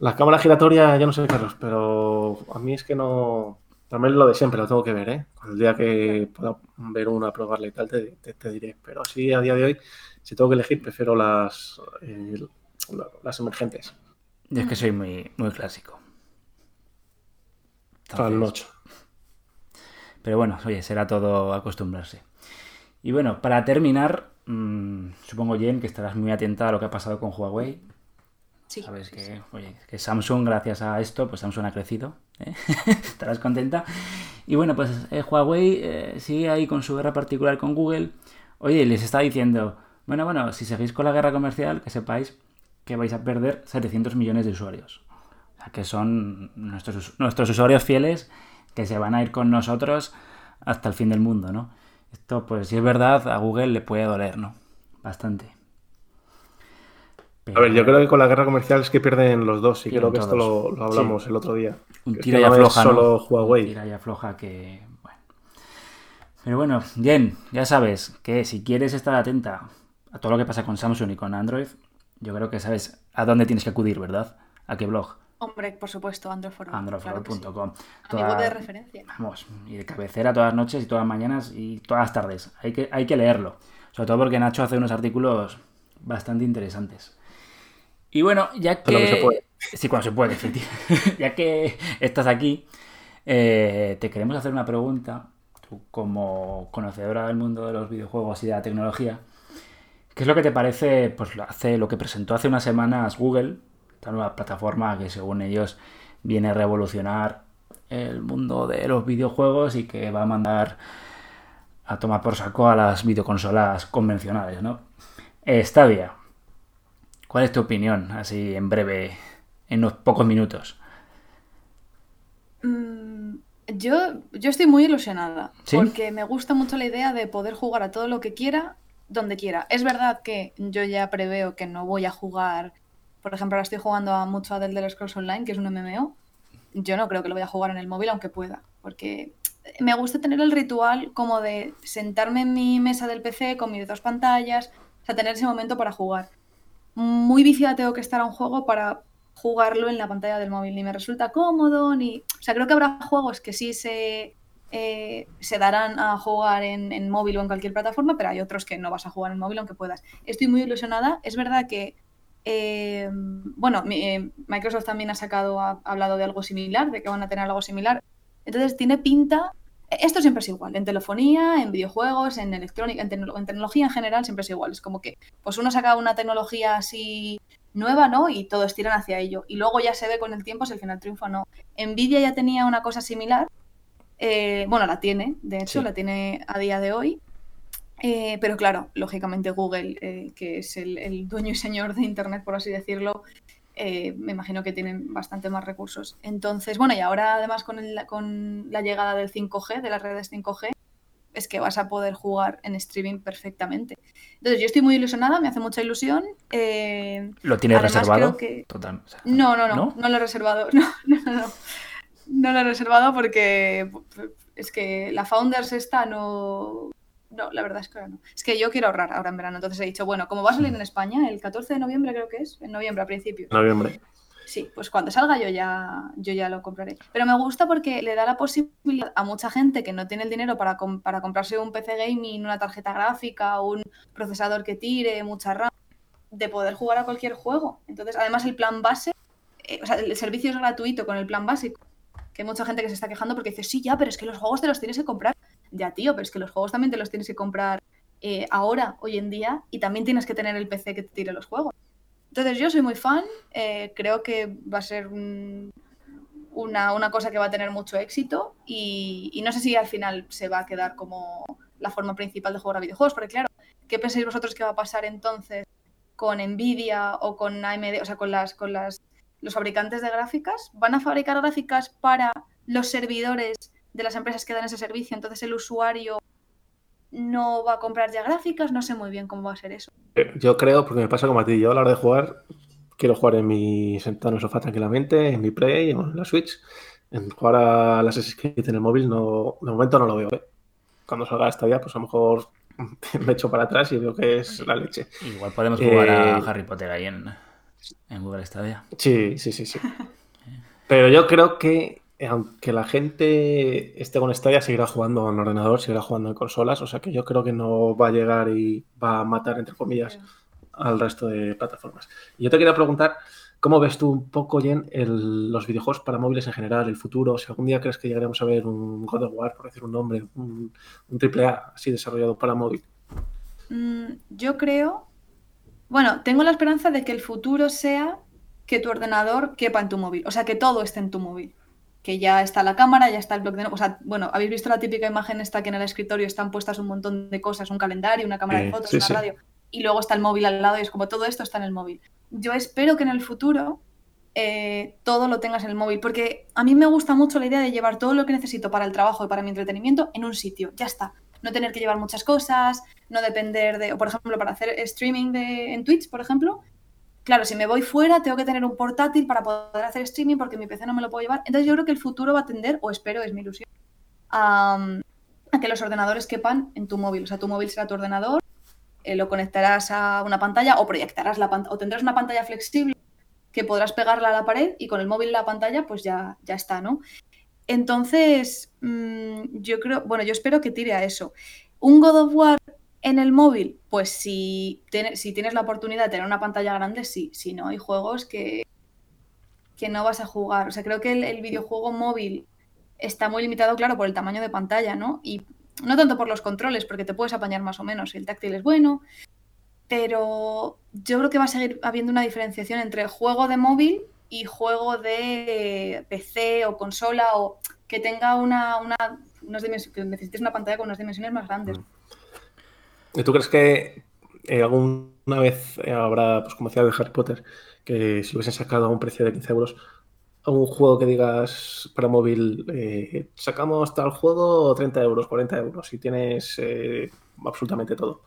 La cámara giratoria, yo no sé, Carlos, pero a mí es que no. También lo de siempre, lo tengo que ver, ¿eh? El día que pueda ver una, probarla y tal, te, te- te diré. Pero así, a día de hoy, si tengo que elegir, prefiero las, eh, las emergentes. Yo es que soy muy, muy clásico. Para el Entonces, 8. Pero bueno, oye, será todo acostumbrarse. Y bueno, para terminar, mm, supongo, Jen, que estarás muy atenta a lo que ha pasado con Huawei. Sí, Sabes sí, que, sí. oye, que Samsung, gracias a esto, pues Samsung ha crecido. ¿eh? <laughs> Estarás contenta. Y bueno, pues eh, Huawei eh, sigue ahí con su guerra particular con Google. Oye, les está diciendo, bueno, bueno, si seguís con la guerra comercial, que sepáis que vais a perder 700 millones de usuarios. O sea, que son nuestros, nuestros usuarios fieles que se van a ir con nosotros hasta el fin del mundo, ¿no? Esto, pues, si es verdad, a Google le puede doler, ¿no? Bastante. A ver, yo creo que con la guerra comercial es que pierden los dos y Pierden creo que esto lo, lo hablamos el otro día. Un tira y afloja, ¿no? solo Huawei. Un tira y afloja que. Bueno. Pero bueno, Jen, ya sabes que si quieres estar atenta a todo lo que pasa con Samsung y con Android, yo creo que sabes a dónde tienes que acudir, ¿verdad? ¿A qué blog? Hombre, por supuesto, Android4. Androidforall.com. A mi web de referencia. Vamos, y de cabecera todas las noches y todas las mañanas y todas las tardes. Hay que, hay que leerlo. Sobre todo porque Nacho hace unos artículos bastante interesantes. Y bueno, ya que... Se puede. Sí, cuando se puede, <laughs> efectivamente. ya que estás aquí, eh, te queremos hacer una pregunta. Tú, como conocedora del mundo de los videojuegos y de la tecnología, ¿qué es lo que te parece pues, lo- hace, lo que presentó hace unas semanas Google, esta nueva plataforma que según ellos viene a revolucionar el mundo de los videojuegos y que va a mandar a tomar por saco a las videoconsolas convencionales, ¿no? Stadia, ¿cuál es tu opinión, así en breve, en unos pocos minutos? Mm, yo, yo estoy muy ilusionada ¿Sí? porque me gusta mucho la idea de poder jugar a todo lo que quiera, donde quiera. Es verdad que yo ya preveo que no voy a jugar, por ejemplo, ahora estoy jugando a mucho a The Elder Scrolls Online, que es un MMO. Yo no creo que lo voy a jugar en el móvil, aunque pueda, porque me gusta tener el ritual como de sentarme en mi mesa del PC con mis dos pantallas, o sea, tener ese momento para jugar. Muy viciada tengo que estar a un juego para jugarlo en la pantalla del móvil, ni me resulta cómodo, ni... O sea, creo que habrá juegos que sí se, eh, se darán a jugar en, en móvil o en cualquier plataforma, pero hay otros que no vas a jugar en móvil aunque puedas. Estoy muy ilusionada. Es verdad que, eh, bueno, eh, Microsoft también ha sacado, ha hablado de algo similar, de que van a tener algo similar. Entonces tiene pinta... Esto siempre es igual, en telefonía, en videojuegos, en electrónica, en, tecno- en tecnología en general siempre es igual. Es como que pues uno saca una tecnología así nueva, ¿no? Y todos tiran hacia ello. Y luego ya se ve con el tiempo si al final triunfa o no. Nvidia ya tenía una cosa similar. eh, bueno, la tiene, de hecho, Sí. la tiene a día de hoy. Eh, pero claro, lógicamente Google, eh, que es el, el dueño y señor de Internet, por así decirlo, eh, me imagino que tienen bastante más recursos. Entonces, bueno, y ahora además con, el- con la llegada del 5G, de las redes 5G, es que vas a poder jugar en streaming perfectamente. Entonces, yo estoy muy ilusionada, me hace mucha ilusión. eh, ¿Lo tienes Además, reservado? que- Total, o sea, no, no, no, ¿No? no, lo he reservado. <laughs> No, no, no, no. No lo he reservado porque es que la Founders esta no. No, la verdad es que ahora no. Es que yo quiero ahorrar ahora en verano. Entonces he dicho, bueno, como va a salir en España el 14 de noviembre, creo que es, en noviembre a principios. Noviembre. Sí, pues cuando salga yo ya, yo ya lo compraré. Pero me gusta porque le da la posibilidad a mucha gente que no tiene el dinero para, com- para comprarse un PC gaming, una tarjeta gráfica, un procesador que tire, mucha RAM, de poder jugar a cualquier juego. Entonces, además el plan base, eh, o sea, el servicio es gratuito con el plan básico. Que hay mucha gente que se está quejando porque dice, sí, ya, pero es que los juegos te los tienes que comprar. Ya, tío, pero es que los juegos también te los tienes que comprar eh, ahora, hoy en día, y también tienes que tener el PC que te tire los juegos. Entonces yo soy muy fan, eh, creo que va a ser un- una, una cosa que va a tener mucho éxito y, no sé si al final se va a quedar como la forma principal de jugar a videojuegos, porque claro, ¿qué pensáis vosotros que va a pasar entonces con Nvidia o con AMD, o sea, con las, con las los fabricantes de gráficas van a fabricar gráficas para los servidores de las empresas que dan ese servicio. Entonces el usuario no va a comprar ya gráficas, no sé muy bien cómo va a ser eso. Eh, yo creo, porque me pasa como a ti, yo a la hora de jugar, quiero jugar en mi sentado en el sofá tranquilamente, en mi Play o en la Switch. En jugar a las Creed en el móvil, no, de momento no lo veo. ¿eh? Cuando salga esta día, pues a lo mejor <laughs> me echo para atrás y veo que es la leche. Igual podemos jugar a eh, Harry Potter ahí en, en Google Stadia. Sí, sí, sí, sí. <laughs> Pero yo creo que aunque la gente esté con Stadia, seguirá jugando en ordenador, seguirá jugando en consolas. O sea que yo creo que no va a llegar y va a matar, entre comillas, al resto de plataformas. Y yo te quería preguntar, ¿cómo ves tú un poco, Jen, los videojuegos para móviles en general, el futuro? Si algún día crees que llegaremos a ver un God of War, por decir un nombre, un, un AAA así desarrollado para móvil. Mm, yo creo, bueno, tengo la esperanza de que el futuro sea que tu ordenador quepa en tu móvil, o sea, que todo esté en tu móvil que ya está la cámara, ya está el blog de O sea, bueno, habéis visto la típica imagen esta que en el escritorio están puestas un montón de cosas, un calendario, una cámara de fotos, una radio, y luego está el móvil al lado y es como todo esto está en el móvil. Yo espero que en el futuro eh, todo lo tengas en el móvil, porque a mí me gusta mucho la idea de llevar todo lo que necesito para el trabajo y para mi entretenimiento en un sitio, ya está. No tener que llevar muchas cosas, no depender de, o por ejemplo, para hacer streaming de, en Twitch, por ejemplo, Claro, si me voy fuera, tengo que tener un portátil para poder hacer streaming porque mi PC no me lo puedo llevar. Entonces yo creo que el futuro va a tender, o espero, es mi ilusión, a, que los ordenadores quepan en tu móvil. O sea, tu móvil será tu ordenador, eh, lo conectarás a una pantalla o proyectarás la pantalla, o tendrás una pantalla flexible que podrás pegarla a la pared y con el móvil la pantalla pues ya, ya está, ¿no? Entonces, mm, yo creo, bueno, yo espero que tire a eso. Un God of War en el móvil, pues si, tienes la oportunidad de tener una pantalla grande, sí. Si no, hay juegos que, que no vas a jugar. O sea, creo que el, videojuego móvil está muy limitado, claro, por el tamaño de pantalla, ¿no? Y no tanto por los controles, porque te puedes apañar más o menos el táctil es bueno. Pero yo creo que va a seguir habiendo una diferenciación entre juego de móvil y juego de PC o consola o que tenga una, una unas que necesites una pantalla con unas dimensiones más grandes. Mm. ¿Y tú crees que eh, alguna vez habrá, pues como decía de Harry Potter, que si hubiesen sacado a un precio de 15 euros, un juego que digas para móvil, eh, sacamos tal juego 30 euros, 40 euros y tienes eh, absolutamente todo?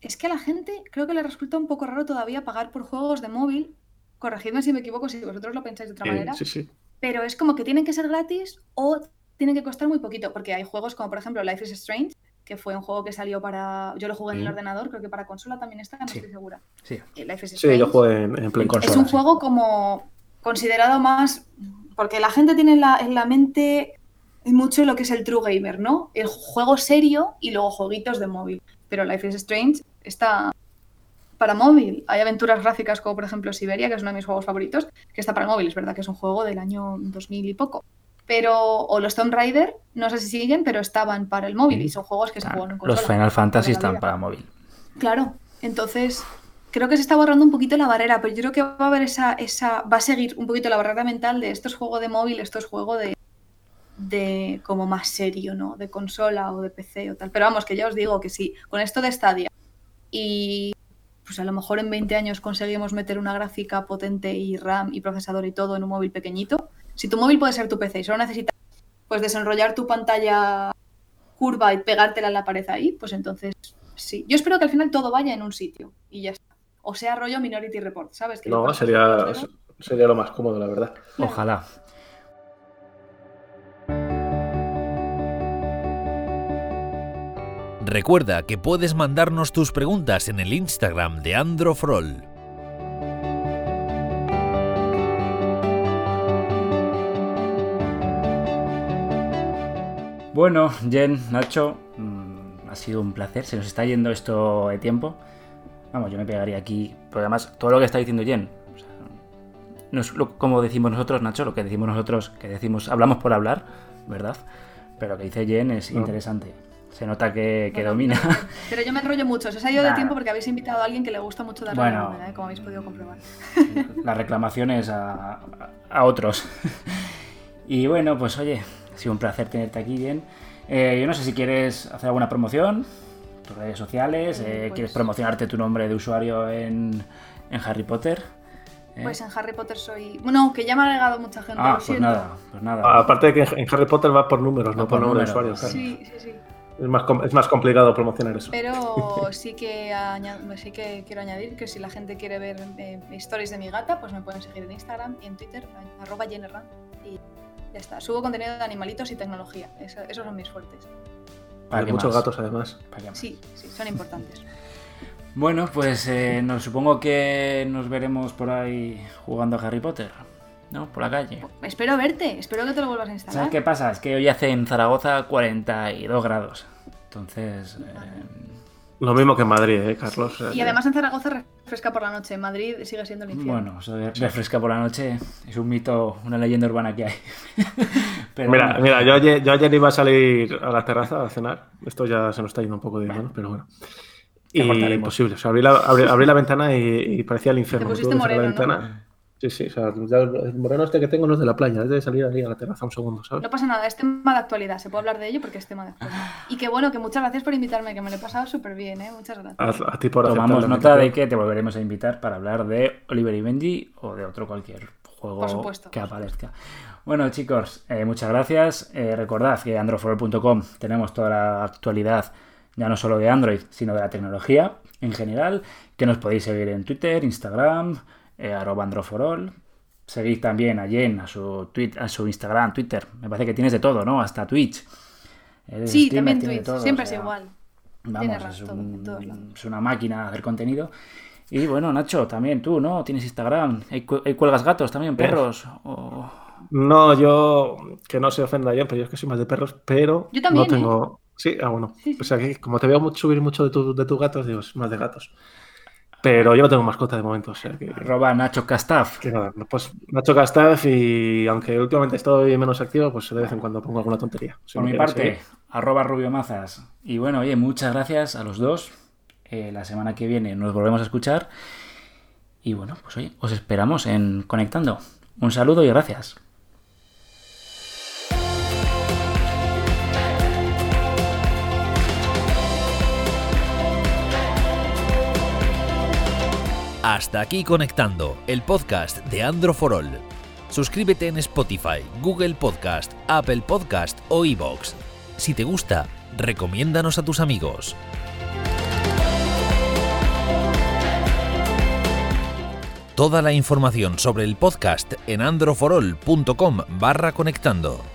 Es que a la gente creo que le resulta un poco raro todavía pagar por juegos de móvil. Corregidme si me equivoco, si vosotros lo pensáis de otra manera. Sí, sí. Pero es como que tienen que ser gratis o tienen que costar muy poquito, porque hay juegos como por ejemplo Life is Strange, que fue un juego que salió para. Yo lo jugué en el ordenador, creo que para consola también está, no estoy segura. Sí, sí yo jugué en, Play Consola. Es un juego como considerado más. Porque la gente tiene en la, en la mente mucho lo que es el true gamer, ¿no? El juego serio y luego jueguitos de móvil. Pero Life is Strange está para móvil. Hay aventuras gráficas como por ejemplo Siberia, que es uno de mis juegos favoritos, que está para móvil. Es verdad que es un juego del año 2000 y poco pero o los Tomb Raider, no sé si siguen, pero estaban para el móvil y son juegos que se juegan en consola. Los Final Fantasy están para móvil. Claro, entonces creo que se está borrando un poquito la barrera, pero yo creo que va a haber esa, esa va a seguir un poquito la barrera mental de esto es juego de móvil, esto es juego de, de como más serio, ¿no? De consola o de PC o tal. Pero vamos, que ya os digo que sí, con esto de Stadia y pues a lo mejor en 20 años conseguimos meter una gráfica potente y RAM y procesador y todo en un móvil pequeñito, si tu móvil puede ser tu PC y solo necesitas pues desenrollar tu pantalla curva y pegártela en la pared ahí, pues entonces sí. Yo espero que al final todo vaya en un sitio y ya está. O sea, rollo Minority Report, ¿sabes? no, sería, sería lo más cómodo, la verdad. Ojalá. Recuerda que puedes mandarnos tus preguntas en el Instagram de Androfrol. Bueno, Jen, Nacho, mm, ha sido un placer. Se nos está yendo esto de tiempo. Vamos, yo me pegaría aquí. Pero además, todo lo que está diciendo Jen, no es como decimos nosotros, Nacho, lo que decimos nosotros, que decimos, hablamos por hablar, ¿verdad? Pero lo que dice Jen es interesante. Se nota que, domina. Pero yo me enrollo mucho. Se os ha ido de tiempo porque habéis invitado a alguien que le gusta mucho darle bueno, la ¿eh? como habéis podido comprobar. Las reclamaciones a, a otros. <laughs> y bueno, pues oye, ha sido un placer tenerte aquí, bien. Eh, yo no sé si quieres hacer alguna promoción, tus redes sociales, eh, eh, quieres pues promocionarte tu nombre de usuario en, Harry Potter. ¿eh? Pues en Harry Potter soy. Bueno, que ya me ha agregado mucha gente. ah, lo pues siento. nada, pues nada. Aparte de que en Harry Potter va por números, Va no por por número de usuarios. claro. Sí, sí, sí. Es, más, es más complicado promocionar eso. Pero <laughs> sí que, aña- sí que quiero añadir que si la gente quiere ver eh, stories de mi gata, pues me pueden seguir en Instagram y en Twitter, arroba Jennerran, y ya está. Subo contenido de animalitos y tecnología. Eso- esos son mis fuertes. ¿Para Hay muchos más? gatos, además. Sí, sí, son importantes. <laughs> Bueno, pues eh, nos, supongo que nos veremos por ahí jugando a Harry Potter, ¿no? Por la calle. Espero verte, espero que te lo vuelvas a instalar. ¿Sabes qué pasa? Es que hoy hace en Zaragoza 42 grados. Entonces, eh, Lo mismo que en Madrid, ¿eh, Carlos? Y además en Zaragoza refresca por la noche, en Madrid sigue siendo el infierno. bueno, eso de refresca por la noche es un mito, una leyenda urbana que hay. <laughs> Pero Mira, bueno, mira yo, ayer, yo ayer iba a salir a la terraza a cenar. Esto ya se nos está yendo un poco de manos, pero bueno. Y imposible. O sea, abrí la, abrí, abrí la ventana y, y parecía el infierno. Te pusiste cerrar la moreno, ¿no? Sí, sí. O sea, ya el moreno este que tengo no es de la playa, es de salir ahí a la terraza un segundo, ¿sabes? No pasa nada, es tema de actualidad, se puede hablar de ello porque es tema de actualidad. Y que bueno, que muchas gracias por invitarme, que me lo he pasado súper bien, ¿eh? Muchas gracias. A, a ti por tomamos nota de que te volveremos a invitar para hablar de Oliver y Benji o de otro cualquier juego Por supuesto, que aparezca. Bueno, chicos, eh, muchas gracias. Eh, recordad que en androidforol.com tenemos toda la actualidad, ya no solo de Android, sino de la tecnología en general, que nos podéis seguir en Twitter, Instagram, eh, arroba androforol. Seguid también a Jen, a su, tweet, a su Instagram, Twitter. Me parece que tienes de todo, ¿no? Hasta Twitch. Eres Sí, también Twitch, todo, siempre o sea, es igual. Vamos, es, un- es una máquina de hacer contenido. Y bueno, Nacho, también tú, ¿no? Tienes Instagram. ¿Hay, cu- hay cuelgas gatos también, perros? O- No, yo, que no se ofenda yo, pero yo es que soy más de perros, pero Yo también, ¿eh? no tengo. Sí, ah, bueno. Sí, sí. O sea, que como te veo subir mucho de, tu- de tus gatos, digo, es más de gatos. Pero yo no tengo mascota de momento, o sea que. Arroba Nacho Castaf. que nada, pues Nacho Castaf y aunque últimamente estoy menos activo, pues de vez en cuando pongo alguna tontería. Si Por mi parte, seguir. arroba Rubio Mazas. Y bueno, oye, muchas gracias a los dos. Eh, la semana que viene nos volvemos a escuchar. Y bueno, pues oye, os esperamos en Conectando. Un saludo y gracias. Hasta aquí conectando el podcast de Andro for All. Suscríbete en Spotify, Google Podcast, Apple Podcast o iVoox. Si te gusta, recomiéndanos a tus amigos. Toda la información sobre el podcast en androforol.com barra conectando.